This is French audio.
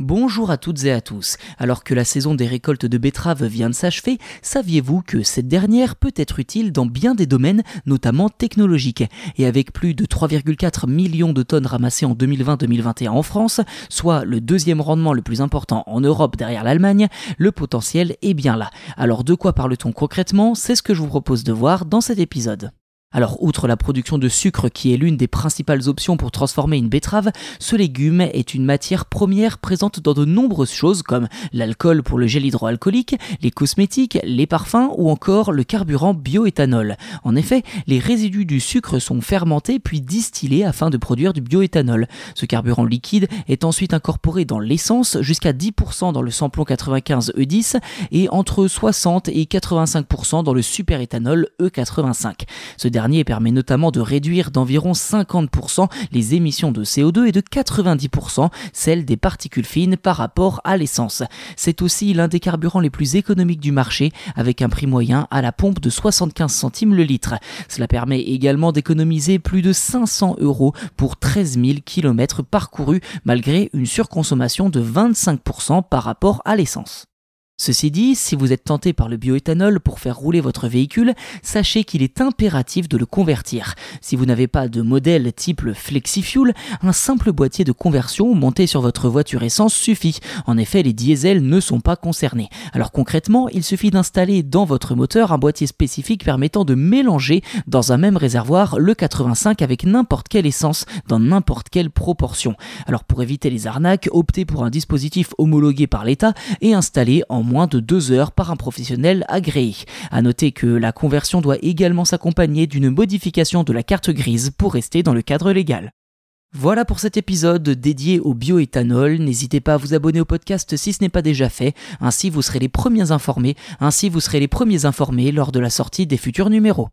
Bonjour à toutes et à tous. Alors que la saison des récoltes de betteraves vient de s'achever, saviez-vous que cette dernière peut être utile dans bien des domaines, notamment technologiques? Et avec plus de 3,4 millions de tonnes ramassées en 2020-2021 en France, soit le deuxième rendement le plus important en Europe derrière l'Allemagne, le potentiel est bien là. Alors de quoi parle-t-on concrètement? C'est ce que je vous propose de voir dans cet épisode. Alors, outre la production de sucre qui est l'une des principales options pour transformer une betterave, ce légume est une matière première présente dans de nombreuses choses comme l'alcool pour le gel hydroalcoolique, les cosmétiques, les parfums ou encore le carburant bioéthanol. En effet, les résidus du sucre sont fermentés puis distillés afin de produire du bioéthanol. Ce carburant liquide est ensuite incorporé dans l'essence jusqu'à 10% dans le samplon 95 E10 et entre 60 et 85% dans le superéthanol E85. Ce dernier permet notamment de réduire d'environ 50% les émissions de CO2 et de 90% celles des particules fines par rapport à l'essence. C'est aussi l'un des carburants les plus économiques du marché avec un prix moyen à la pompe de 75 centimes le litre. Cela permet également d'économiser plus de 500 euros pour 13 000 km parcourus malgré une surconsommation de 25% par rapport à l'essence. Ceci dit, si vous êtes tenté par le bioéthanol pour faire rouler votre véhicule, sachez qu'il est impératif de le convertir. Si vous n'avez pas de modèle type le FlexiFuel, un simple boîtier de conversion monté sur votre voiture essence suffit. En effet, les diesels ne sont pas concernés. Alors concrètement, il suffit d'installer dans votre moteur un boîtier spécifique permettant de mélanger dans un même réservoir le 85 avec n'importe quelle essence dans n'importe quelle proportion. Alors pour éviter les arnaques, optez pour un dispositif homologué par l'État et installé en moins de deux heures par un professionnel agréé. À noter que la conversion doit également s'accompagner d'une modification de la carte grise pour rester dans le cadre légal. Voilà pour cet épisode dédié au bioéthanol. N'hésitez pas à vous abonner au podcast si ce n'est pas déjà fait. Ainsi vous serez les premiers informés. Ainsi vous serez les premiers informés lors de la sortie des futurs numéros.